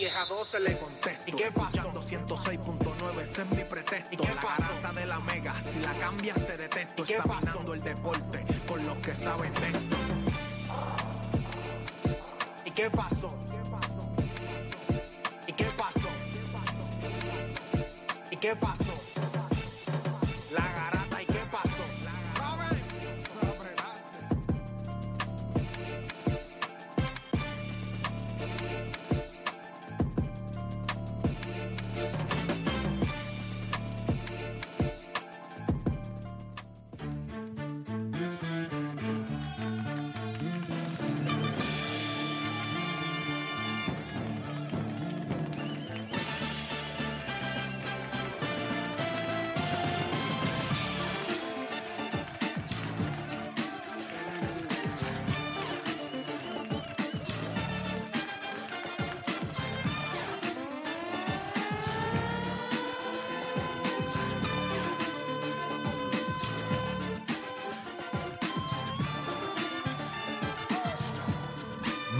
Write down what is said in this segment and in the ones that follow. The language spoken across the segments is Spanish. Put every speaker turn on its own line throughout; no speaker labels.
10 a 12 le contesto. ¿Y qué pasó? 106.9, ese es mi pretexto. ¿Y qué la garanta de la mega, si la cambias te detesto. ¿Y Examinando el deporte con los que saben de esto. ¿Y qué pasó? ¿Y qué pasó? ¿Y qué pasó? ¿Y qué pasó?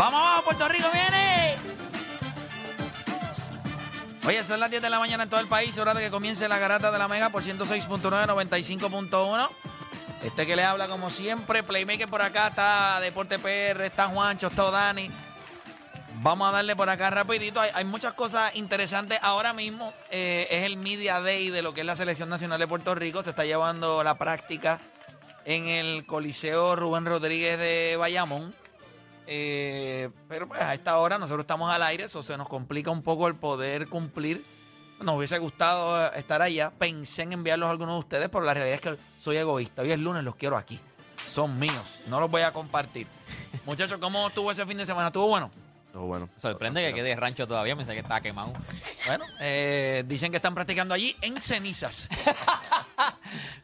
¡Vamos abajo, Puerto Rico viene! Oye, son las 10 de la mañana en todo el país, hora de que comience la garata de la Mega por 106.9, 95.1. Este que le habla como siempre, Playmaker por acá, está Deporte PR, está Juancho, está Dani. Vamos a darle por acá rapidito. Hay, muchas cosas interesantes. Ahora mismo eh, es el Media Day de lo que es la Selección Nacional de Puerto Rico. Se está llevando la práctica en el Coliseo Rubén Rodríguez de Bayamón. Eh, pero pues a esta hora nosotros estamos al aire, eso se nos complica un poco el poder cumplir. Nos hubiese gustado eh, estar allá. Pensé en enviarlos a algunos de ustedes, pero la realidad es que soy egoísta. Hoy es lunes, los quiero aquí. Son míos, no los voy a compartir. Muchachos, ¿cómo estuvo ese fin de semana? ¿Estuvo bueno?
Todo bueno.
Sorprende que quede rancho todavía, pensé que estaba quemado.
Bueno, eh, dicen que están practicando allí en cenizas.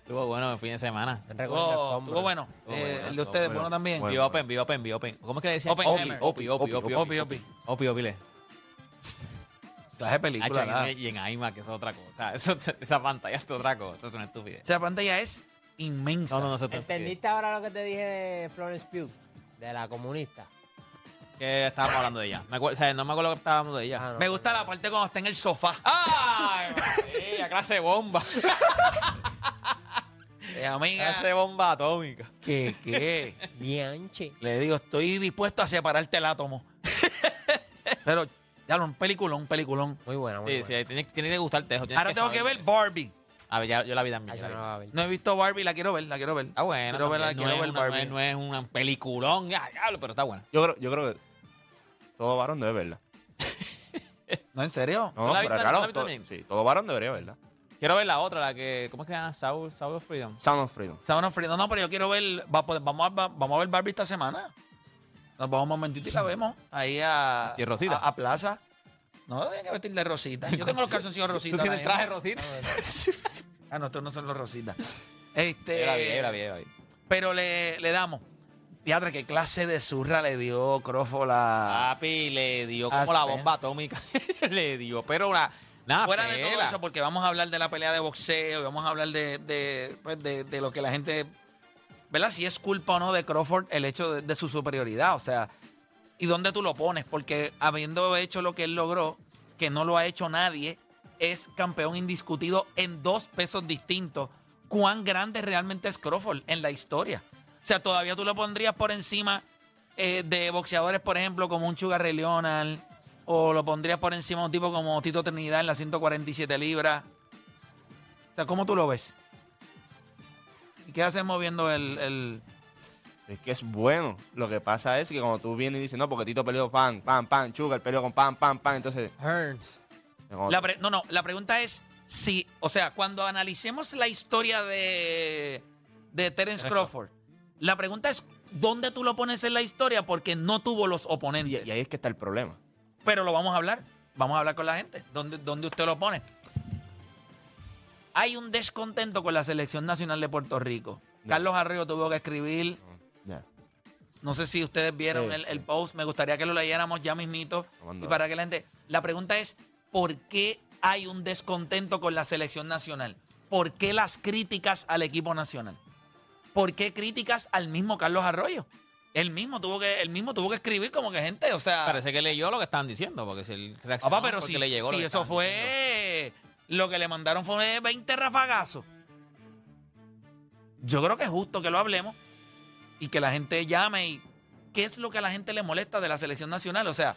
Estuvo bueno el fin de semana.
Estuvo, estuvo bueno.
Estuvo
Eh,
bueno,
el de ustedes,
bueno.
también.
Bueno.
Open, be open, be open. ¿Cómo es que le decían?
Oppenheimer.
Opi, opi, opi,
Opi, opi.
Opi, opi, le.
Clase de película. ¿verdad?
y en AIMA, que eso es otra cosa. Eso, esa pantalla es otra cosa. Eso es una estupidez.
Esa pantalla es inmensa.
No, no, no.
¿Entendiste ahora lo que te dije de Florence Pugh? De la comunista.
Que estábamos hablando de ella. Me acuerdo- o sea, no me acuerdo que estábamos de ella.
Ah, no.
Me gusta la parte cuando está en el sofá.
¡Ay, María! clase de bomba.
Eh, amiga,
de bomba atómica.
¿qué, qué?
Dianche.
Le digo, estoy dispuesto a separarte el átomo. Pero, ya un peliculón, un peliculón.
Muy buena, muy
Sí,
buena.
sí, tiene, tiene que gustarte eso. tienes
Ahora tengo que
saber
ver
eso.
Barbie.
A ver, ya, yo la vi también.
Ah,
ya la
no
vi.
la voy a ver.
No he visto Barbie, la quiero ver, la quiero ver.
Está buena.
Quiero
también.
quiero
no,
ver
es una, no,
Barbie.
es, no es un peliculón, ya, diablo, pero está buena.
Yo creo, yo creo que todo varón debe verla.
¿No, en serio?
No,
¿Tú la
pero
viste-
claro,
tú la viste
todo-
también?
sí, todo varón debería verla.
Quiero ver la otra, la que. ¿Cómo es que se llama? Sound, Sound of Freedom.
Sound of Freedom.
Sound of Freedom. No, pero yo quiero ver, va- pues, vamos, a, va- vamos a ver Barbie esta semana. Nos vamos un momentito y la vemos. Ahí a,
¿Y Rosita?
a, a Plaza. No, hay que vestir de rosita. Yo tengo los calzoncillos rositas.
¿Tú tienes el
ahora
traje
mismo.
rosita?
Ah, no, estos no son los rositas. Este,
yo la vi, yo la vi.
Pero le, le damos. Teatro, qué clase de zurra le dio Crawford a.
Papi le dio como la bomba atómica. le dio, pero una. Nada,
Fuera de todo eso, porque vamos a hablar de la pelea de boxeo y vamos a hablar de, de, pues, de- de lo que la gente. ¿Verdad? Si es culpa o no de Crawford el hecho de, de su superioridad. O sea, ¿y dónde tú lo pones? Porque habiendo hecho lo que él logró, que no lo ha hecho nadie, es campeón indiscutido en dos pesos distintos. ¿Cuán grande realmente es Crawford en la historia? O sea, todavía tú lo pondrías por encima eh, de boxeadores, por ejemplo, como un Sugar Ray Leonard, o lo pondrías por encima de un tipo como Tito Trinidad en las 147 libras. O sea, ¿cómo tú lo ves? ¿Y qué hacemos viendo el, el-
Es que es bueno. Lo que pasa es que cuando tú vienes y dices, no, porque Tito peleó pan, pan, pan, Sugar peleó con pan, pan, pan, entonces...
Hearns.
cuando-
La pre- no, no, la pregunta es si, o sea, cuando analicemos la historia de, de Terence Crawford, la pregunta es dónde tú lo pones en la historia porque no tuvo los
y,
oponentes.
y ahí es que está el problema.
Pero lo vamos a hablar, vamos a hablar con la gente, dónde, dónde usted lo pone. Hay un descontento con la selección nacional de Puerto Rico. Carlos Arroyo tuvo que escribir, no sé si ustedes vieron
Sí,
el, el
sí.
post, me gustaría que lo leyéramos ya mismito. Y para que la gente. La pregunta es: ¿por qué hay un descontento con la selección nacional? ¿Por qué las críticas al equipo nacional? ¿Por qué críticas al mismo Carlos Arroyo? Él mismo tuvo que, él mismo tuvo que escribir como que gente, o sea.
Parece que leyó lo que estaban diciendo, porque si él reaccionó
papá, pero
porque
si,
le llegó lo
si
que
eso
diciendo.
fue. Lo que le mandaron fue 20 rafagazos. Yo creo que es justo que lo hablemos y que la gente llame y qué es lo que a la gente le molesta de la selección nacional. O sea,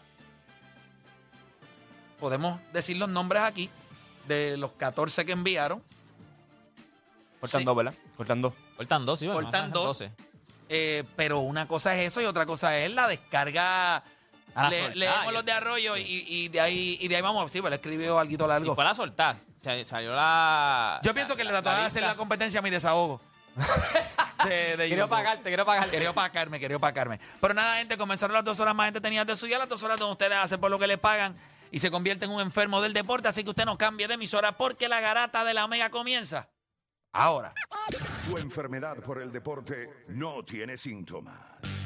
podemos decir los nombres aquí de los 14 que enviaron.
Cortan
Sí.
dos, ¿verdad? Cortan dos.
Cortan dos, sí, bueno,
Cortan dos.
12.
Eh, pero una cosa es eso y otra cosa es la descarga.
La
Le- leemos
y-
los de Arroyo y, y de ahí y de ahí vamos. Sí, pero le escribió algo
Y
largo.
fue a la soltar. Salió la.
Yo pienso que le trataba de hacer la competencia a mi desahogo. De, de
Quiero pagarte, quiero pagarte.
Quería opacarme, quería opacarme. Pero nada, gente, comenzaron las dos horas más entretenidas de su día, las dos horas donde ustedes hacen por lo que les pagan y se convierte en un enfermo del deporte. Así que usted no cambie de emisora porque la garata de la mega comienza ahora.
Tu enfermedad por el deporte no tiene síntomas,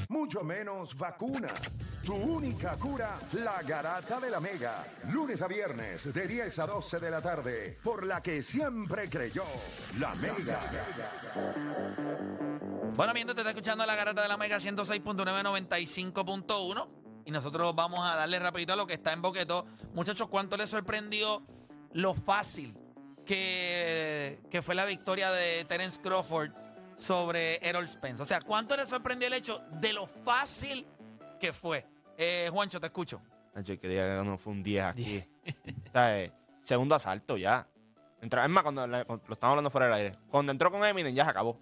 mucho menos vacuna. Tu única cura, la garata de la mega. Lunes a viernes de 10 a 12 de la tarde, por la que siempre creyó, la mega.
Bueno, mientras te está escuchando la garata de la Mega 106.995.1 y nosotros vamos a darle rapidito a lo que está en Boquetó. Muchachos, ¿cuánto les sorprendió lo fácil que, que fue la victoria de Terence Crawford sobre Errol Spence? O sea, ¿cuánto les sorprendió el hecho de lo fácil que fue? Eh, Juancho, te escucho.
Nacho, que diga que no fue un 10 aquí. o sea, eh, segundo asalto ya. Entra- es más, cuando, la- cuando lo estamos hablando fuera del aire. Cuando entró con Eminem ya se acabó.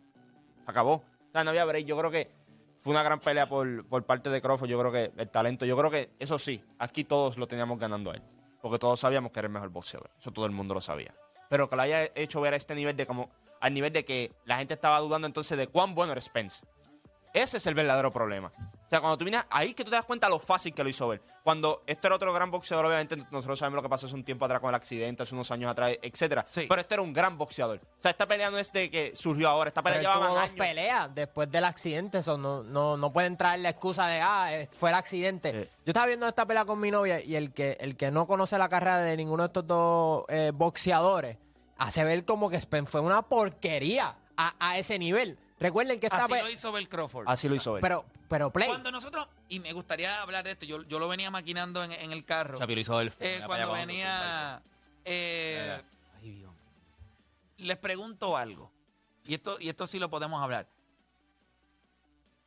Se acabó. O sea, no había break. Yo creo que fue una gran pelea por, por parte de Crawford. Yo creo que el talento, yo creo que eso sí, aquí todos lo teníamos ganando a él. Porque todos sabíamos que era el mejor boxeador. Eso todo el mundo lo sabía. Pero que lo haya hecho ver a este nivel de como, al nivel de que la gente estaba dudando entonces de cuán bueno era Spence. Ese es el verdadero problema. O sea, cuando tú vienes ahí que tú te das cuenta lo fácil que lo hizo ver. Cuando este era otro gran boxeador, obviamente nosotros sabemos lo que pasó hace un tiempo atrás con el accidente, hace unos años atrás, etcétera.
Sí.
Pero este era un gran boxeador. O sea, esta pelea no es de que surgió ahora, esta pelea llevaba
dos
años.
peleas después del accidente. Eso no, no, no pueden traer la excusa de, ah, eh, fue el accidente.
Eh.
Yo estaba viendo esta pelea con mi novia y el que, el que no conoce la carrera de ninguno de estos dos eh, boxeadores hace ver como que Spence fue una porquería a, a ese nivel. Recuerden que esta
Así lo hizo Bel Crawford.
Así lo hizo él.
Pero, pero Play.
Cuando nosotros, y me gustaría hablar de esto, yo, yo lo venía maquinando en, en el carro.
Shapiro hizo el
Eh, cuando venía. eh,
Ay, Dios.
les pregunto algo. Y esto, y esto sí lo podemos hablar.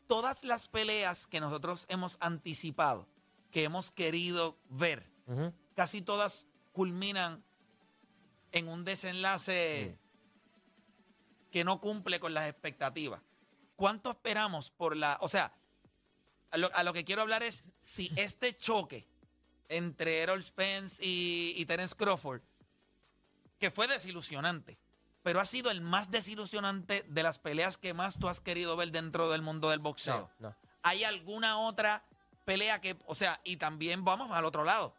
Todas las peleas que nosotros hemos anticipado, que hemos querido ver,
Ujú.
casi todas culminan en un desenlace que no cumple con las expectativas. ¿Cuánto esperamos por la... O sea, a lo, a lo que quiero hablar es si este choque entre Errol Spence y, y Terence Crawford, que fue desilusionante, pero ha sido el más desilusionante de las peleas que más tú has querido ver dentro del mundo del boxeo.
No, no.
¿Hay alguna otra pelea que, o sea, y también vamos al otro lado?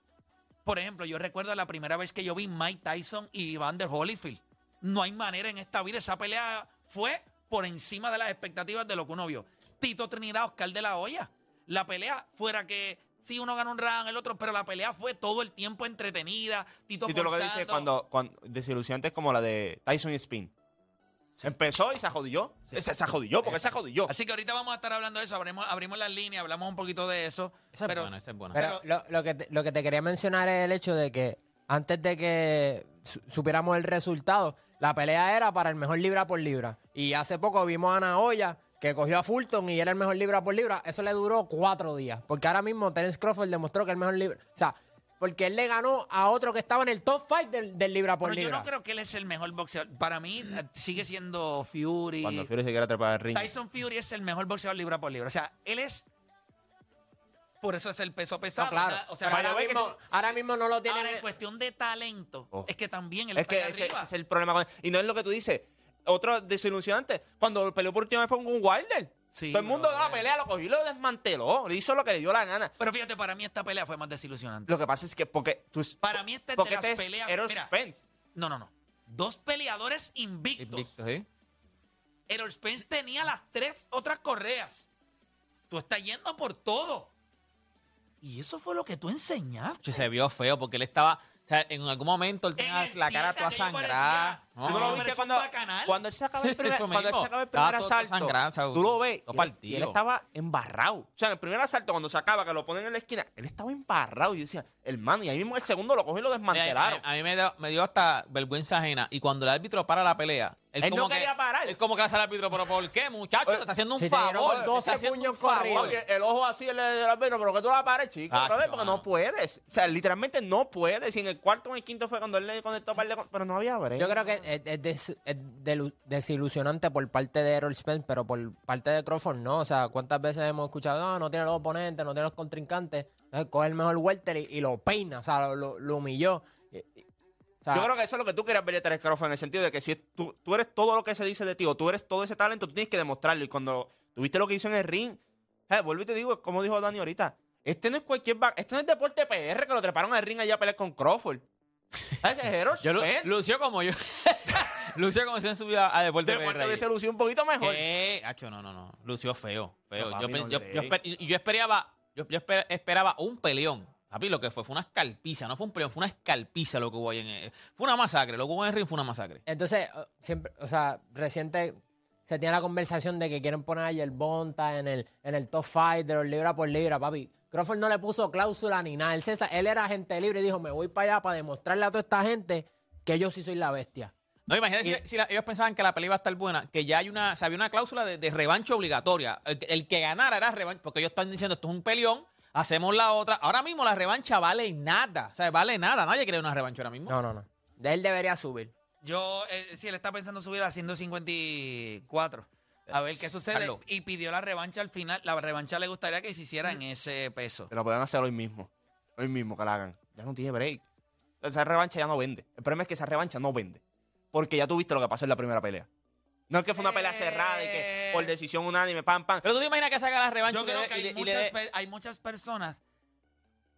Por ejemplo, yo recuerdo la primera vez que yo vi Mike Tyson y Evander Holyfield. No hay manera en esta vida. Esa pelea fue por encima de las expectativas de lo que uno vio. Tito Trinidad, Oscar de la Hoya. La pelea fuera que sí uno gana un round, el otro, pero la pelea fue todo el tiempo entretenida. Tito
tú lo que dices cuando, cuando desilusionante es como la de Tyson y Spin. Empezó y se jodilló. Ese se jodilló porque se jodilló.
Así que ahorita vamos a estar hablando de eso. Abrimos, abrimos las líneas, hablamos un poquito de eso.
Esa es
pero,
buena, esa es buena.
Pero lo, lo que te, lo que te quería mencionar es el hecho de que antes de que su- supiéramos el resultado, la pelea era para el mejor libra por libra. Y hace poco vimos a Ana Hoya que cogió a Fulton y era el mejor libra por libra. Eso le duró cuatro días. Porque ahora mismo Terence Crawford demostró que el mejor libra. O sea, porque él le ganó a otro que estaba en el top 5 del, del libra por
Pero yo
libra.
no creo que él es el mejor boxeador. Para mí eh, sigue siendo Fury.
Cuando Fury se quiera trepar al ring.
Tyson Fury es el mejor boxeador libra por libra. O sea, él es. Por eso es el peso pesado.
No, ahora, mismo,
se-
ahora mismo no lo tiene.
ahora, en cuestión de talento,
Oh.
es que también él
Es
está
que ese, es el problema con Y no es lo que tú dices. Otro desilusionante. Cuando peleó por última vez con un Wilder.
Sí,
Todo el mundo de la pelea lo cogió y lo desmanteló. Le hizo lo que le dio la gana.
Pero fíjate, para mí esta pelea fue más desilusionante.
Lo que pasa es que porque tú
Para mí esta es de las
este
peleas-
Errol
mira.
Spence.
No, no, no. Dos peleadores invictos.
Invicto, ¿sí?
Errol Spence tenía las tres otras correas. Tú estás yendo por todo. Y eso fue lo que tú enseñaste.
Che, Se vio feo porque él estaba. O sea, en algún momento él
En
tenía la cara toda sangrada. No,
¿Tú no lo viste cuando, él se acaba el primer,
Eso
cuando él
mismo.
se acaba el
Estaba
primer
todo
asalto?
sangrado,
tú lo ves. y él-
partido.
Y él estaba embarrado. O sea, en el primer asalto, cuando se acaba, que lo ponen en la esquina, él estaba embarrado. Y yo decía, hermano, y ahí mismo el segundo lo cogió y lo desmantelaron.
A, a mí me dio, me dio hasta vergüenza ajena. Y cuando el árbitro para la pelea, él,
Él
como
no
que,
quería parar.
Él como que hace al árbitro, pero ¿por qué, muchacho? Te está haciendo un
Si te
favor. te
12
está haciendo un favor.
el ojo así, el, el árbitro, pero que tú la pares, chico,
Ah,
otra vez,
no,
porque
no.
no puedes. O sea, literalmente no puedes. Y en el cuarto o en el quinto fue cuando él le conectó par de... Pero no había break.
Yo creo que es, es des- desilusionante por parte de Errol Spence, pero por parte de Crawford no. O sea, ¿cuántas veces hemos escuchado, no, no tiene los oponentes, no tiene los contrincantes? Entonces coge el mejor welter y, lo peina, o sea, lo, humilló.
Yo creo que eso es lo que tú querías ver de Crawford, en el sentido de que si tú, tú eres todo lo que se dice de ti, o tú eres todo ese talento, tú tienes que demostrarlo. Y cuando tuviste lo que hizo en el ring, eh, vuelvo y te digo, como dijo Dani ahorita, este no es cualquier... Este no es deporte PR que lo treparon al ring allá a pelear con Crawford. Ese es
Yo lu-
Spence.
lució como yo. lució como si en su vida a Deporte
Deporte
PR.
hubiese lucido un poquito mejor.
Eh, hacho, no, no, no. Lució feo, feo.
No,
yo,
no
yo, esper- esperaba, yo, yo esper- esperaba un peleón. Papi, lo que fue fue una escalpiza, no fue un peleón, fue una escalpiza lo que hubo ahí en eh, Fue una masacre, lo que hubo en el ring fue una masacre.
Entonces, siempre, o sea, reciente se tiene la conversación de que quieren poner a el Bonta en el, en el top 5 de los libra por libra, papi. Crawford no le puso cláusula ni nada. Él, sa- él era agente libre y dijo, me voy para allá para demostrarle a toda esta gente que yo sí soy la bestia.
No, imagínate si, si la- ellos pensaban que la pelea iba a estar buena, que ya hay una, o sea, había una cláusula de, de revancha obligatoria. El, que- el que ganara era revancha, porque ellos están diciendo esto es un peleón, hacemos la otra. Ahora mismo la revancha vale nada, o sea, vale nada. Nadie quiere una revancha ahora mismo.
No, no, no. De él debería subir.
Yo, eh, sí, él está pensando subir a 154. A ver qué sucede.
Carlos.
Y pidió la revancha al final. La revancha le gustaría que se hiciera en ese peso.
Pero lo pueden hacer hoy mismo. Hoy mismo que la hagan. Ya no tiene break. Esa revancha ya no vende. El problema es que esa revancha no vende. Porque ya tuviste lo que pasó en la primera pelea. No es que fue una pelea cerrada y que por decisión unánime, pam, pam.
Pero tú te imaginas que se haga la revancha
Yo
y le
creo que
y le-
hay
y le
muchas, pe- hay muchas personas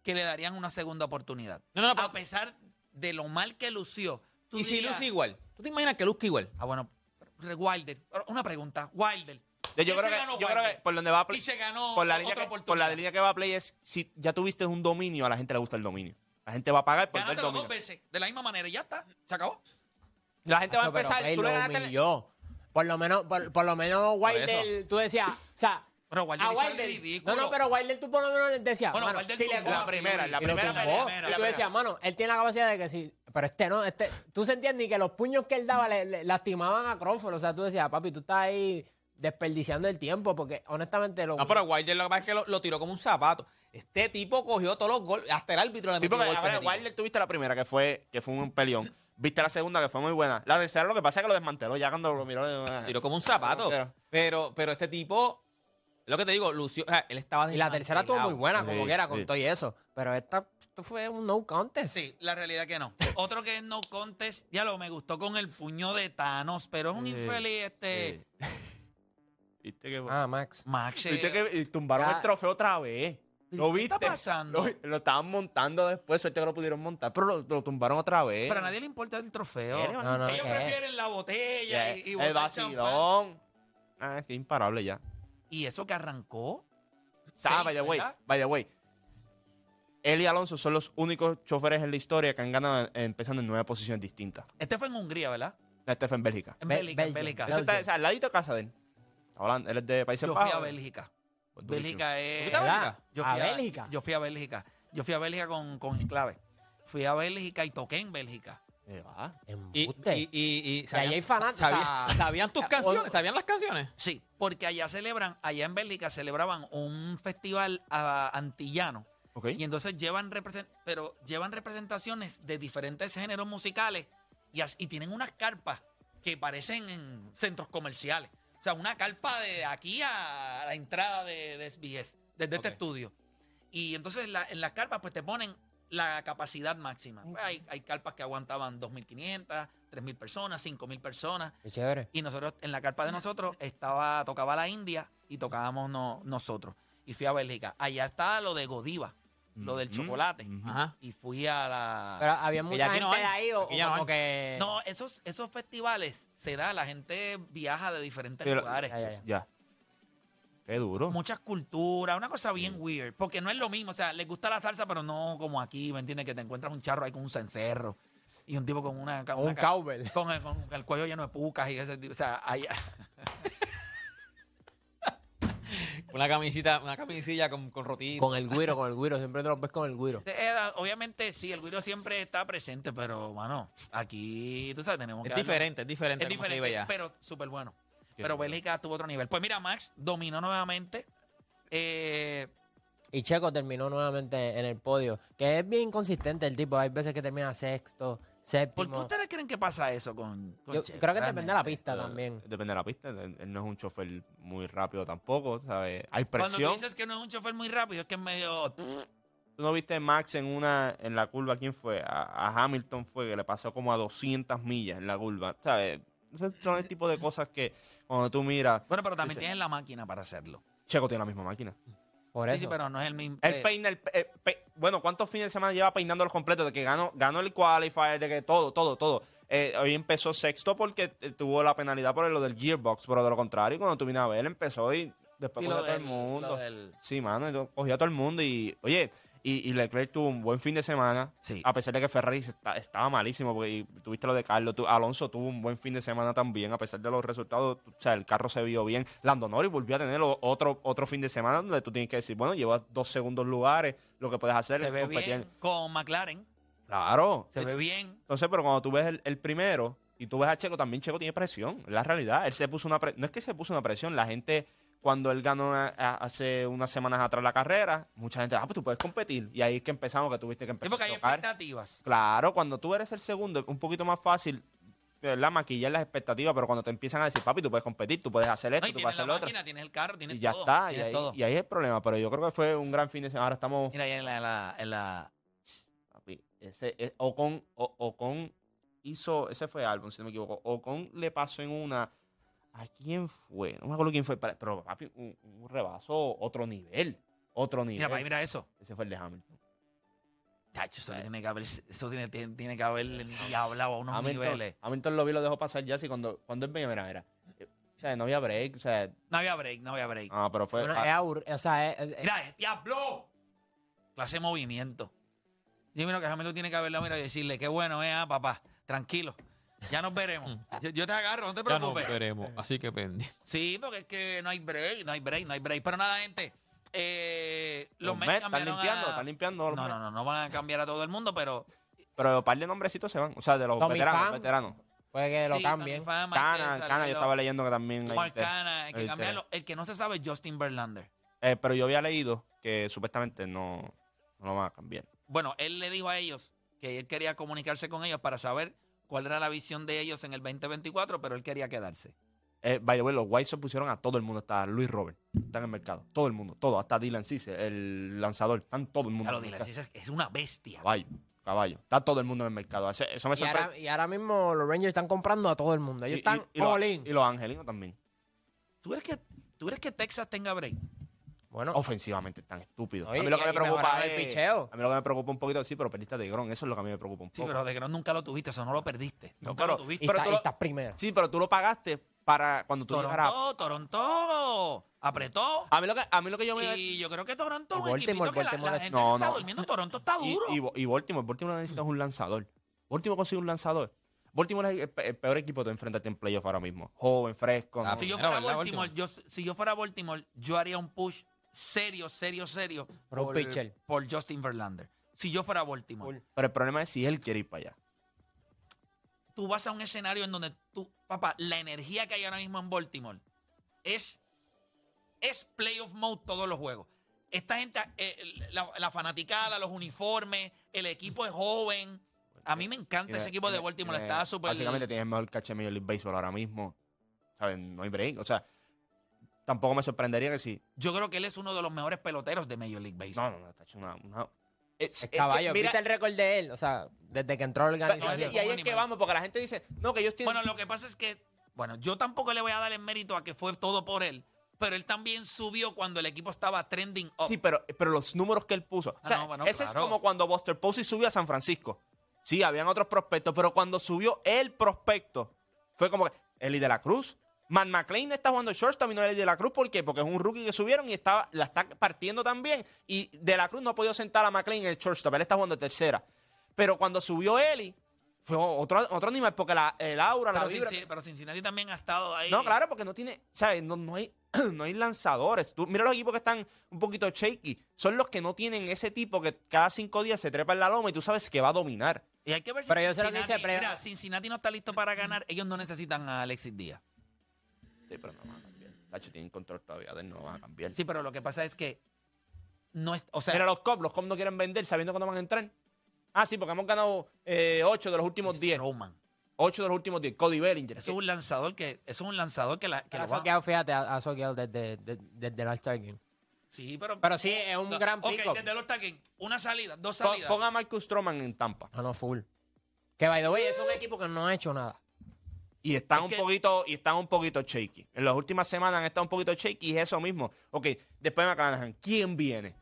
que le darían una segunda oportunidad.
No, no,
a pesar de lo mal que lució. tú
Y si luce igual. ¿Tú te imaginas que luzca igual?
Ah, bueno, Wilder. Una pregunta. Wilder.
Yo, yo
¿Quién
creo que, yo creo que por donde va a play,
Y se ganó
por la, línea que, por la línea que va a play es si ya tuviste un dominio, a la gente le gusta el dominio. La gente va a pagar por ver el
Gánatelo dos
dominio.
veces. De la misma manera y ya está. Se acabó.
La gente va a empezar. Tú
lo
ganaste.
humilló. Por lo menos, por, por lo menos Wilder, tú decías, o sea,
Pero Wilder
a Wilder,
ridículo.
no, no, pero Wilder tú por lo menos decías,
Bueno,
mano,
Wilder
si
tumbó
La primera, la primera
tumbó.
pelea.
Y
la
tú
primera.
decías, mano, él tiene la capacidad de que si. Pero este no, este. Tú se entiendes y que los puños que él daba le, le lastimaban a Crawford. O sea, tú decías, papi, tú estás ahí desperdiciando el tiempo porque honestamente lo.
No, pero Wilder lo que pasa es que lo, lo tiró como un zapato. Este tipo cogió todos los golpes, hasta el árbitro le
Sí,
metió
porque,
golpes.
a ver. Wilder tuviste la primera, que fue, que fue un peleón. Viste la segunda, que fue muy buena. La tercera, lo que pasa es que lo desmanteló ya cuando lo miró.
Tiró como un zapato.
Pero,
pero este tipo, lo que te digo, Lucio, o sea, él estaba
Y la tercera estuvo muy buena, como
Sí,
quiera, con
sí.
todo y eso. Pero esta, esto fue un no contest.
Sí, la realidad que no. Otro que es no contest, ya lo me gustó con el puño de Thanos, pero es un
Sí,
infeliz este
Viste que,
Ah, Max.
Max. eh,
viste que tumbaron
Ya.
el trofeo otra vez. ¿Lo
¿Qué
viste?
está pasando?
Lo, lo estaban montando después, suerte que lo pudieron montar, pero lo, lo tumbaron otra vez.
Pero a nadie le importa el trofeo.
¿Qué le va a
No, no,
Ellos
¿qué?
prefieren la botella y, y
el
botar
vacilón. Ah, es que imparable ya.
Y eso que arrancó.
Ah,
seis,
by the way,
¿verdad?
by the way. Él y Alonso son los únicos choferes en la historia que han ganado empezando en nueve posiciones distintas.
Este fue en Hungría, ¿verdad?
Este fue en Bélgica.
En
Be-
Bélgica, en. Bélgica.
Ese está, o sea, al ladito de casa de él. Está hablando, él es de Países
Yo fui a
Bajos.
Bélgica.
Pues durísimo.
Bélgica es.
¿Fuiste a
¿Verdad?
Yo
¿A
fui
Bélgica?
Yo fui a Bélgica. Yo fui a Bélgica con, con Enclave. Fui a Bélgica y toqué en Bélgica.
Y, y, y, y
ahí hay fanáticos,
¿Sabían tus canciones? ¿Sabían las canciones?
Sí, porque allá celebran, allá en Bélgica celebraban un festival ah, antillano
Ok.
Y entonces llevan, represen- pero llevan representaciones de diferentes géneros musicales y, y tienen unas carpas que parecen en centros comerciales. O sea, una carpa de aquí a la entrada de, de SBS, desde este estudio. Y entonces la- en las carpas pues te ponen la capacidad máxima. Pues, hay, hay carpas que aguantaban 2.500, 3.000 personas, 5.000 personas.
Qué chévere.
Y nosotros, en la carpa de nosotros, estaba, tocaba la India y tocábamos no- nosotros. Y fui a Bélgica. Allá está lo de Godiva, lo del chocolate.
Ajá.
Y fui a la.
Pero había mucha gente
no hay.
de ahí o, o
ya no
como
hay.
que...
no, esos, esos festivales se da, la gente viaja de diferentes
Pero-
lugares.
Ya, ya, ya.
Ya. Qué duro.
Muchas culturas, una cosa bien weird. Porque no es lo mismo. O sea, les gusta la salsa, pero no como aquí, ¿me entiendes? Que te encuentras un charro ahí con un cencerro. Y un tipo con una.
O
una
un cowbell.
Con el, con el cuello lleno de pucas y ese tipo. O sea, allá.
Una camisita, una camisilla con, con rotito.
Con el güiro, con el güiro. Siempre te lo ves con el güiro.
Eh, obviamente sí, el güiro siempre está presente, pero, mano, aquí, tú sabes, tenemos
es
que... darle-
diferente, es diferente
Es
como se vive
diferente,
ya.
pero súper bueno.
Qué
Pero. Bélgica tuvo otro nivel. Pues mira, Max dominó nuevamente. Eh,
Y Checo terminó nuevamente en el podio. Que es bien inconsistente el tipo. Hay veces que termina sexto,
¿Por qué
séptimo.
ustedes creen que pasa eso con, con
Yo
Checo?
creo que depende de la pista
Eh,
también.
Depende de la pista. Él, no es un chofer muy rápido tampoco, ¿sabes? Hay
Cuando tú
presión.
dices que no es un chofer muy rápido, es que es medio...
¿Tú no viste Max en una en la curva? ¿Quién fue? A, a Hamilton fue que le pasó como a 200 millas en la curva. ¿Sabes? Esos son el tipo de cosas que cuando tú miras.
Bueno, pero también tienes la máquina para hacerlo.
Checo tiene la misma máquina.
Por
Sí,
eso.
sí, pero no es el mismo...
Él
eh,
peina el. eh, pe- bueno, ¿cuántos fines de semana lleva peinando los completos? De que ganó, ganó el qualifier, de que todo, todo, todo. Eh, hoy empezó sexto porque eh, tuvo la penalidad por lo del gearbox, pero de lo contrario, cuando tú vienes a ver, empezó y después
y
cogió a todo el mundo.
lo del-
Sí, mano, cogió a todo el mundo y, oye, y, y Leclerc tuvo un buen fin de semana,
Sí.
a pesar de que Ferrari está- estaba malísimo, porque tuviste lo de Carlos, Alonso tuvo un buen fin de semana también, a pesar de los resultados, o sea, el carro se vio bien. Lando Norris volvió a tener otro, otro fin de semana donde tú tienes que decir, bueno, llevas dos segundos lugares, lo que puedes hacer
Se
es
ve
competir.
bien con McLaren.
Claro.
Se ve bien.
Entonces, pero cuando tú ves el, el primero y tú ves a Checo, también Checo tiene presión. Es la realidad. Él se puso una pre- No es que se puso una presión. La gente, cuando él ganó una- a- hace unas semanas atrás la carrera, mucha gente, ah, pues tú puedes competir. Y ahí es que empezamos, que tuviste que
Sí,
empezar
porque
a
hay expectativas.
Claro, cuando tú eres el segundo, es un poquito más fácil. ¿verdad? Maquillar las expectativas, pero cuando te empiezan a decir, papi, tú puedes competir, tú puedes hacer
No,
esto,
y
tú puedes
la
hacer lo otro.
tienes el carro, tienes
Y ya
todo.
está, y
tienes
ahí,
todo.
y ahí es el problema. Pero yo creo que fue un gran fin de semana. Ahora estamos.
Mira ahí en la, en la, en la-
Papi, ese, eh, Ocon, O- Ocon hizo, ese fue Albon, si no me equivoco. Ocon le pasó en una. ¿A quién fue? No me acuerdo quién fue, pero pero, papi, un, un rebaso, otro nivel. Otro nivel.
Mira, pa' ahí, mira eso.
Ese fue el de Hamilton.
Tacho, eso tiene que haber, eso tiene, tiene, tiene que haber diablado a unos
Hamilton,
niveles.
Hamilton lo vi, lo dejó pasar ya, así cuando, cuando él venía, mira, mira. O sea, no había break, o sea,
No había break, no había break.
ah, pero fue. Ah,
es aburr- o sea, es- es-
Mira, diablo. Clase de movimiento. Yo miro que Hamilton tiene que haberla mira y decirle, qué bueno, eh, ah, papá. Tranquilo. Ya nos veremos. yo, yo te agarro, no te
Ya nos
preocupes.
veremos, así que pendiente.
Sí, porque es que no hay break, no hay break, no hay break. Pero nada, gente. eh, los,
los
Mets
Mets están
cambiaron
limpiando,
a-
están limpiando. los
No,
Mets.
no, no, no van a cambiar a todo el mundo, pero
Pero un par de nombrecitos se van. O sea, de los
Tommy
veteranos,
Pham.
veteranos.
puede que lo
Sí,
cambien.
Tony Pham, hay que
Cana, Cana,
sacarlo.
yo estaba leyendo que también. hay
Mark
inter-
Cana, hay que
hay
cambiarlo. El que no se sabe es Justin Verlander.
Eh, pero yo había leído que supuestamente no, no lo van a cambiar.
Bueno, él le dijo a ellos que él quería comunicarse con ellos para saber cuál era la visión de ellos en el 2024, pero él quería quedarse.
Eh, by the way, los White Sox pusieron a todo el mundo. Está Luis Robert. Está en el mercado. Todo el mundo. Todo. Hasta Dylan Cease, el lanzador. Están todo el mundo.
Lo
en el
dile,
mercado.
es, es una bestia.
Caballo. Caballo. Está todo el mundo en el mercado. Eso me
Y
sorprende.
ahora, y ahora mismo los Rangers están comprando a todo el mundo. Ellos
Y-
están
y- y los-
all in.
y los angelinos también.
¿Tú crees que, tú crees que Texas tenga break?
Bueno,
Ofensivamente están estúpidos.
Oye,
a mí lo
y-
que me
y
preocupa es.
el picheo.
A mí lo que me preocupa un poquito, sí, pero perdiste a De Gron. Eso es lo que a mí me preocupa un
Sí,
poco.
pero de que no- nunca lo tuviste, eso no lo perdiste.
No,
nunca
pero-
lo tuviste.
y,
pero
está-
tú
y
lo-
estás primero.
Sí, pero tú lo pagaste para cuando tú llegaras a.
Toronto, Toronto, apretó.
A mí lo que, a mí lo que yo me.
Y yo creo que Toronto
Y
es un equipito
Baltimore,
que la,
Baltimore
la
es-
gente
No,
está
no.
durmiendo. Toronto está
Y,
duro.
y, y Baltimore, Baltimore necesita un lanzador. Baltimore consigue un lanzador. Baltimore es el, pe- el peor equipo de enfrentarte en playoff ahora mismo. Joven, fresco.
Ah,
no-
si yo
Era
fuera Baltimore,
Baltimore.
yo, si yo fuera Baltimore, yo haría un push serio, serio, serio
Por un pitcher.
por Justin Verlander. Si yo fuera Baltimore.
Pero el problema es si él quiere ir para allá.
Tú vas a un escenario en donde tú, papá, la energía que hay ahora mismo en Baltimore es, es playoff mode todos los juegos. esta gente, eh, la, la fanaticada, los uniformes, el equipo es joven. A mí me encanta ese equipo de Baltimore. Está súper.
Básicamente tiene el mejor caché League Baseball ahora mismo. ¿Saben? No hay break. O sea, tampoco me sorprendería que sí.
Yo creo que él es uno de los mejores peloteros de Major League Baseball.
No, no, no, está hecho una. una- es,
Es
es que,
caballo.
mira,
¿Viste el récord de él? O sea, desde que entró a la
y-
organización.
y, ahí es que vamos, porque la gente dice, no, que ellos tienen.
Bueno, lo que pasa es que, bueno, yo tampoco le voy a dar el mérito a que fue todo por él, pero él también subió cuando el equipo estaba trending up.
Sí, pero, pero los números que él puso. O
Ah,
sea,
no, bueno,
ese es como cuando Buster Posey subió a San Francisco. Sí, habían otros prospectos, pero cuando subió el prospecto, fue como que Eli de la Cruz. Matt McLean está jugando shortstop y no Eli de la Cruz. ¿Por qué? Porque es un rookie que subieron y estaba, la está partiendo también. Y de la Cruz no ha podido sentar a McLean en el shortstop. Él está jugando de tercera. Pero cuando subió Eli, fue otro, otro nivel porque la, el aura, la
pero,
vibra.
Cincinnati, pero Cincinnati también ha estado ahí.
No, claro, porque no tiene, ¿sabes? No, no hay, no hay lanzadores. Tú, mira los equipos que están un poquito shaky. Son los que no tienen ese tipo que cada cinco días se trepa en la loma y tú sabes que va a dominar.
Y hay que ver si
Pero yo sé lo dice, pero-
mira, Cincinnati no está listo para ganar. Ellos no necesitan a Alexis Díaz.
Sí, pero no van a cambiar. Tacho, tienen control todavía de él, no van a cambiar.
Sí, pero lo que pasa es que no es, o sea,
mira los Cubs, los Cubs no quieren vender sabiendo cuándo van a entrar. Ah, sí, porque hemos ganado eh, ocho de los últimos diez.
Stroman.
Ocho de los últimos diez. Cody Bellinger.
Eso es un lanzador que eso es un lanzador que la que
Pero
lo
ha soqueado, fíjate, ha soqueado desde, desde, desde el All-Star Game.
Sí, pero
Pero sí, es un gran
Ok,
pick-up.
desde el All-Star Game, una salida, dos salidas.
Ponga a Marcus Stroman en Tampa.
Ah, no, full. Que, by the way, es un equipo que no ha hecho nada.
Y están
Es
un
que-
poquito, y están un poquito shaky. En las últimas semanas han estado un poquito shaky y es eso mismo. Ok, después de McClanahan, ¿quién viene?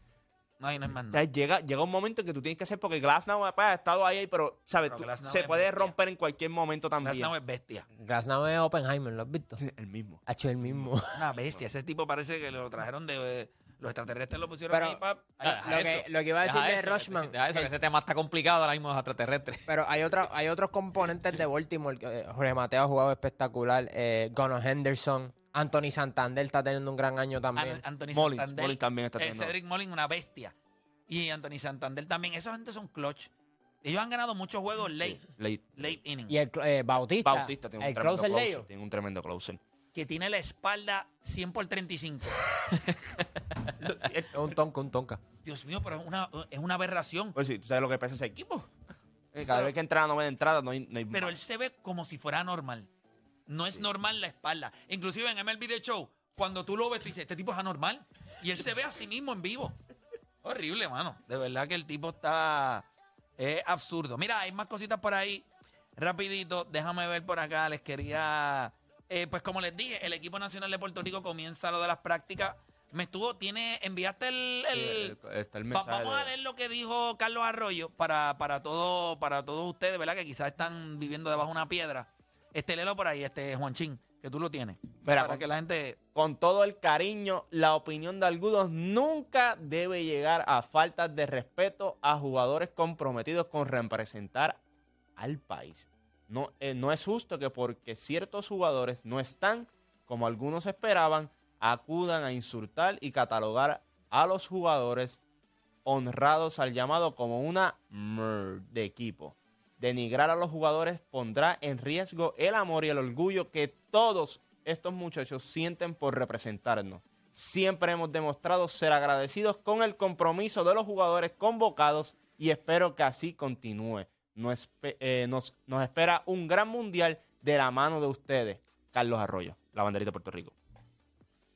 No, no hay más
O
nada.
sea, llega, llega un momento en que tú tienes que hacer, porque Glasnow pues, ha estado ahí, pero, ¿sabes?
Pero
Tú- se
es
puede
bestia.
romper en cualquier momento también.
Glasnow es bestia.
Glasnow es Oppenheimer, ¿lo has visto?
El mismo.
Ha hecho el mismo.
Una bestia. Ese tipo parece que lo trajeron de. Eh, los extraterrestres lo pusieron
Pero-
ahí,
lo, que,
eso.
lo que iba a decir
Deja
de
eso,
Rushman.
Deja eso, que ese tema está complicado ahora mismo los extraterrestres.
Pero hay, otra, hay otros componentes de Baltimore. eh, Jorge Mateo ha jugado espectacular. Eh, Gunnar Henderson. Anthony Santander está teniendo un gran año también.
An- Anthony
Mullins,
Santander.
Mullins también está
eh,
teniendo.
Cedric Mullins, una bestia. Y Anthony Santander también. Esa gente son clutch. Ellos han ganado muchos juegos late,
Late.
late innings.
Y el eh, Bautista.
Bautista tiene un
el
tremendo
closer.
Tiene un tremendo closer.
Que tiene la espalda 100 por 35.
Es un tonka, un tonka.
Dios mío, pero es una, es una aberración.
Pues sí, tú sabes lo que pesa ese equipo. Eh, Cada vez que entra la novena entrada no hay, no hay
Pero él se ve como si fuera normal. No es normal la espalda. Inclusive en MLB The Show, cuando tú lo ves, tú dices, este tipo es anormal. Y él se ve a sí mismo en vivo. Horrible, mano. De verdad que el tipo está... Es absurdo. Mira, hay más cositas por ahí. Rapidito, déjame ver por acá. Les quería... eh, pues como les dije, el equipo nacional de Puerto Rico comienza lo de las prácticas. Me estuvo, tiene, enviaste el, el-
Sí, el- está el
Va-
mensaje
vamos a leer lo que dijo Carlos Arroyo para, para, todo, para todos ustedes, ¿verdad? Que quizás están viviendo debajo de una piedra. Este, léelo por ahí, este, Juanchín, que tú lo tienes.
Mira,
para
con-
que la gente...
Con todo el cariño, la opinión de algunos nunca debe llegar a faltas de respeto a jugadores comprometidos con representar al país. No, eh, no es justo que porque ciertos jugadores no están, como algunos esperaban, acudan a insultar y catalogar a los jugadores honrados al llamado como una mer de equipo. Denigrar a los jugadores pondrá en riesgo el amor y el orgullo que todos estos muchachos sienten por representarnos. Siempre hemos demostrado ser agradecidos con el compromiso de los jugadores convocados y espero que así continúe. Nos, espe- eh, nos, nos espera un gran mundial de la mano de ustedes. Carlos Arroyo, la banderita de Puerto Rico.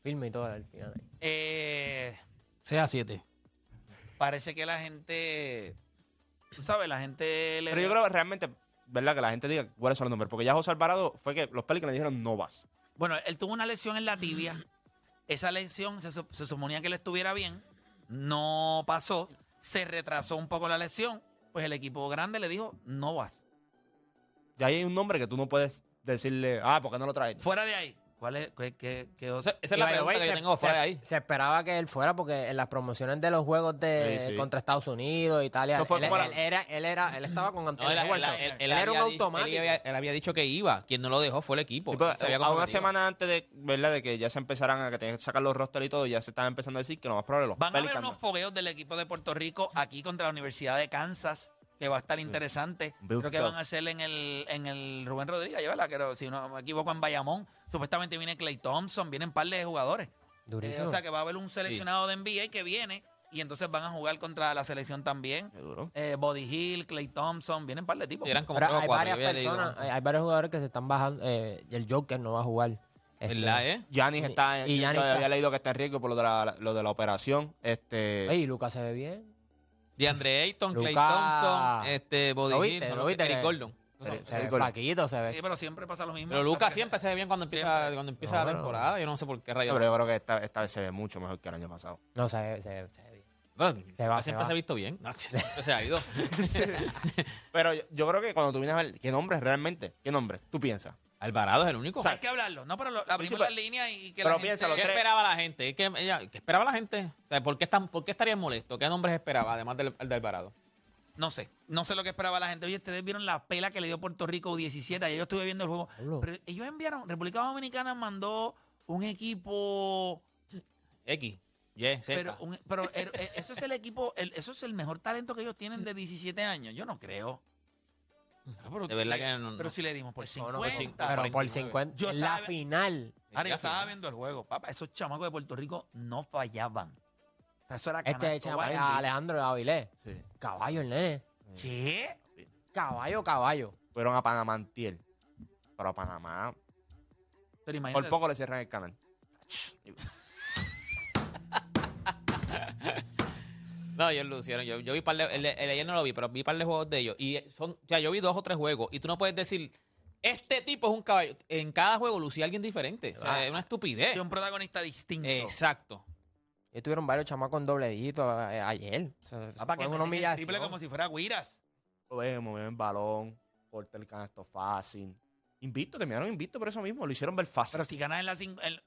Filme y todo al final. ahí.
eh,
Sea 7.
parece que la gente... Tú sabes, la gente le...
Pero yo creo que realmente, ¿verdad? Que la gente diga cuáles son los números. Porque ya José Alvarado fue que los Pelicans le dijeron no vas.
Bueno, él tuvo una lesión en la tibia. Esa lesión se, su- se suponía que él estuviera bien. No pasó. Se retrasó un poco la lesión. Pues el equipo grande le dijo, no vas.
Y ahí hay un nombre que tú no puedes decirle, ah, ¿por qué no lo traes?
Fuera de ahí. ¿Cuál es? ¿Qué, qué- qué otro?
Esa, esa es la pregunta
way,
que yo
se-
tengo fuera
se,
ahí.
se esperaba que él fuera porque en las promociones de los juegos de
Sí, sí.
contra Estados Unidos, Italia,
Eso fue
él,
la-
él era, él era, él estaba con
No,
Antonio
él, él-
Edwards.
él- él
Él era un
había dicho-
automático.
Él había, él había dicho que iba. Quien no lo dejó fue el equipo.
Pero,
Él
a una semana antes de, ¿verdad? de que ya se empezaran a que tenían que sacar los rosters y todo, ya se estaban empezando a decir que lo más probable los
Van a haber unos fogueos del equipo de Puerto Rico aquí contra la Universidad de Kansas, que va a estar interesante.
Bill
Creo que van a ser en el, en el Rubén Rodríguez, ¿verdad? Creo, si no me equivoco, en Bayamón. Supuestamente viene Clay Thompson, vienen un par de jugadores.
Durísimo.
Eh, o sea que va a haber un seleccionado de NBA que viene y entonces van a jugar contra la selección también.
Qué duro.
Eh, Body Hill, Clay Thompson, vienen un par de tipos.
Sí, eran como
Pero
tres o
hay
cuatro,
varias
leído.
personas, hay, hay varios jugadores que se están bajando. eh, y el Joker no va a jugar. Este,
¿Verdad, eh?
Giannis está en,
y
yo
Giannis
había
está-
leído que está en riesgo por lo de la, lo de la operación. Este,
Ey, Lucas se ve bien.
DeAndre Ayton, Clay. Thompson, este, Body
¿Lo
Hill,
viste?
son
¿Lo
los-
viste
Eric Gordon.
Se, se ve
Rico.
flaquito, se ve.
Sí, pero siempre pasa lo mismo.
Pero Lucas
que-
siempre se ve bien cuando empieza, cuando empieza
No,
la temporada. Yo no sé por qué rayos.
pero yo creo que esta, esta vez se ve mucho mejor que el año pasado.
No, se ve, se ve, se ve bien.
Bueno,
Se va, se
siempre
va.
se ha visto bien. No, siempre se ha ido.
Pero yo, yo creo que cuando tú vienes a ver qué nombres realmente, qué nombres tú piensas.
Alvarado es el único.
Hay que hablarlo. No, pero lo abrimos
pero-
las líneas y que
pero
la gente-
piénsalo,
¿Qué
tres-
esperaba la gente? ¿Qué, ella- ¿qué esperaba la gente? O sea, ¿por, qué están, ¿Por qué estarían molestos? ¿Qué nombres esperaba, además del, el de Alvarado?
No sé, no sé lo que esperaba la gente. Oye, ustedes vieron la pela que le dio Puerto Rico 17. Ayer yo estuve viendo el juego.
Pablo.
Pero ellos enviaron, República Dominicana mandó un equipo.
X, Y, Z.
Pero, un- pero eso es el equipo, el- eso es el mejor talento que ellos tienen de 17 años. Yo no creo. Pero,
De verdad que no-
Pero
no.
si le dimos por
No,
50.
no,
pues sí,
pero por
49.
50.
Yo
la
estaba-
final.
Ahora yo estaba
final.
viendo el juego. Papá, esos chamacos de Puerto Rico no fallaban. O sea, eso era
Este
canasto,
chama-
vaya.
Alejandro Avilés.
Sí.
Caballo el nene.
¿Qué?
Caballo, caballo.
Fueron a Panamá antier. Pero a Panamá,
Pero
por poco le cierran el canal.
No, ellos lo hicieron. Yo, yo vi par de, el, ayer no lo vi, pero vi par de juegos de ellos. Y son, o sea, yo vi dos o tres juegos. Y tú no puedes decir, este tipo es un caballo. En cada juego lucía alguien diferente. O sea, es una estupidez.
Sí, un protagonista distinto.
Exacto.
Y tuvieron varios chamacos en doble dígito eh, ayer. O sea,
Papá,
fue
que
una
triple como si fuera Guiras.
Lo ves, mover el balón, corta el canasto fácil. Invicto, terminaron invicto por eso mismo. Lo hicieron ver fácil.
Pero si ganas en la... en-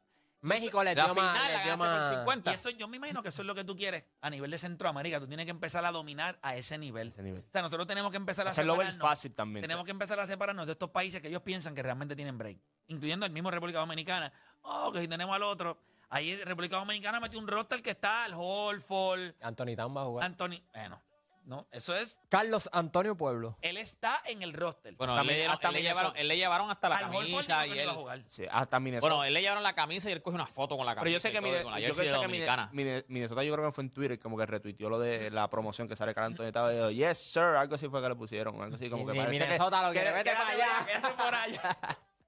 México le
La
dio más.
final
le dio más-
50.
Y eso yo me imagino que eso es lo que tú quieres a nivel de Centroamérica. Tú tienes que empezar a dominar a ese nivel.
Ese nivel.
O sea, nosotros tenemos que empezar a
Hacerlo ver
separarnos.
fácil también.
Tenemos que empezar a separarnos de estos países que ellos piensan que realmente tienen break. Incluyendo el mismo República Dominicana. Oh, que si tenemos al otro. Ahí República Dominicana metió un roster que está al Holford,
Anthony Town va a jugar.
Anthony. Bueno, no, eso es.
Carlos Antonio Pueblo.
Él está en el roster.
Bueno, él
También-
le, dieron-
hasta
él le
Minnesota.
llevaron, él le llevaron hasta la
Al
camisa y
no iba a
él...
jugar.
Sí, hasta Minnesota.
Bueno, él le llevaron la camisa y él cogió una foto con la camisa.
Pero yo sé
y
que,
todo,
Mine-
con la
yo
jersey
sé
de
que Mine-
Dominicana.
Mine- Minnesota yo creo que fue en Twitter como que retuiteó lo de la promoción que sale Carl Anthony estaba y dijo, yes sir, algo así fue que le pusieron, algo así como que
Y
parece que-
Minnesota lo quiere, vete
quédate
para allá.
quédate por allá.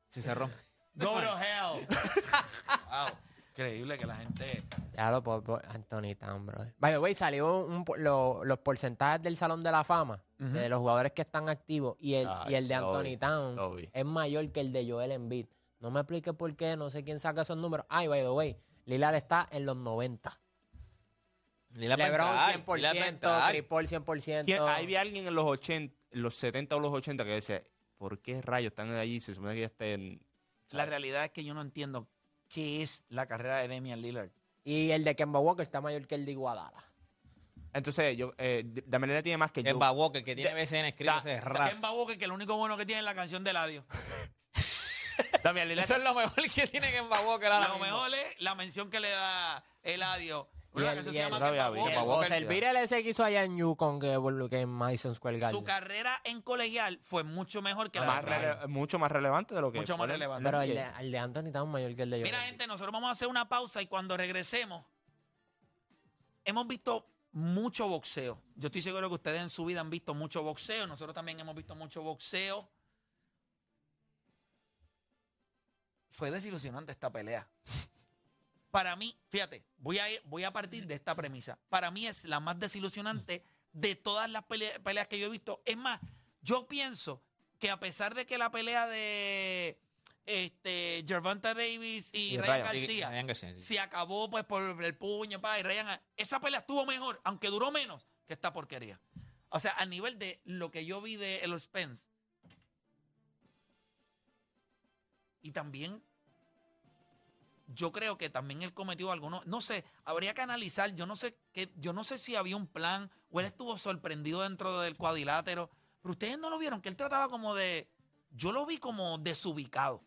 Sí, cerró.
Go to hell. wow. Increíble que la gente.
Ya lo por, por Anthony Town, bro. By the way, salió un, lo- los porcentajes del Salón de la Fama de los jugadores que están activos y el,
Ay,
y el de
lo
Anthony
vi,
Towns
lo vi.
es mayor que el de Joel Embiid. No me explique por qué, no sé quién saca esos números. Ay, by the way, Lillard está en los 90.
Lillard va a
LeBron
entrar, Lillard va a
100%,
entrar.
Chris Paul 100%.
¿Quién- Ahí vi a alguien en los 80, en los 70 o los 80 que decía, ¿por qué rayos están allí? Se supone que ya estén...
La realidad es que yo no entiendo qué es la carrera de Damian Lillard.
Y el de Kemba Walker está mayor que el de Iguadala.
Entonces, yo, eh, Damian Lillard tiene más que yo.
Kemba Walker, que tiene BCN escrito ese rap.
Kemba Walker, que lo único bueno que tiene es la canción de Ladio.
Damian Lillard
Eso es lo mejor que tiene Kemba Walker ahora
Lo
mismo.
mejor es la mención que le da Eladio.
Y el-
canción
y
se
el-
llama.
Y
Walker,
ese que hizo allá en Yukon que, que en Madison Square Garden.
Su carrera en colegial fue mucho mejor que la
más
de Bryant.
rele- mucho más relevante de lo que
Mucho
fue
más relevante.
Pero el de, el de Anthony está mayor que el de Joel
Mira, gente, nosotros vamos a hacer una pausa y cuando regresemos, hemos visto mucho boxeo. Yo estoy seguro que ustedes en su vida han visto mucho boxeo. Nosotros también hemos visto mucho boxeo. Fue desilusionante esta pelea. Para mí, fíjate, voy a, voy a partir de esta premisa. Para mí es la más desilusionante de todas las pele- peleas que yo he visto. Es más, yo pienso que a pesar de que la pelea de este Gervonta Davis y,
Y
Ryan. García
Ryan García, sí.
se acabó pues por el puño, pa, y Ryan, esa pelea estuvo mejor, aunque duró menos que esta porquería. O sea, a nivel de lo que yo vi de los Spence. Y también yo creo que también él cometió algunos, no sé, habría que analizar, yo no sé que yo no sé si había un plan o él estuvo sorprendido dentro del cuadrilátero, pero ustedes no lo vieron que él trataba como de yo lo vi como desubicado.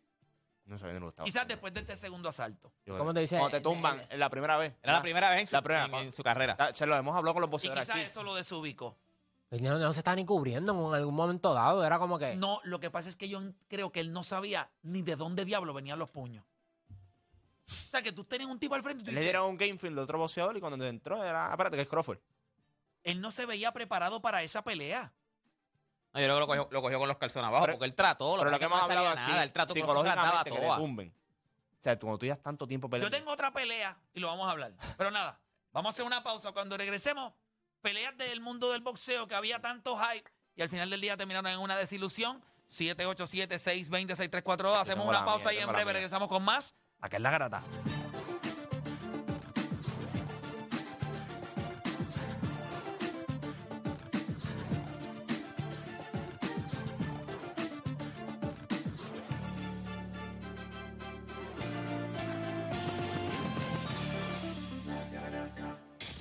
No sé, no lo estaba.
Quizás después de este segundo asalto.
¿Cómo te dice?
Cuando te tumban,
el-
la primera vez.
Era la primera vez en su,
La primera,
en-
cuando-
en su carrera.
Se lo hemos hablado con los
Y
boxeadores
quizás
aquí.
eso lo desubicó.
Él no, no se está ni cubriendo en algún momento dado. Era como que.
No, lo que pasa es que yo creo que él no sabía ni de dónde diablo venían los puños. O sea, que tú tienes un tipo al frente y tú
Le
dices,
dieron un game film de otro boxeador y cuando entró era. Espérate, que es Crawford.
él no se veía preparado para esa pelea.
No, yo creo que lo cogió, lo cogió con los calzones abajo,
Pero-
porque él trató, lo
Pero lo
que
hemos
es que no
hablado
salía
aquí,
nada, él trató daba
psicológicamente, que le
todas.
tumben. O sea, cuando tú llevas tanto tiempo
Yo
peleando.
tengo otra pelea y lo vamos a hablar. Pero nada, vamos a hacer una pausa. Cuando regresemos, peleas del mundo del boxeo que había tanto hype y al final del día terminaron en una desilusión. 787-620-6342. Hacemos
tengo
una
la
pausa
mía,
y en
tengo la
breve
mía.
regresamos con más. Acá es la garata.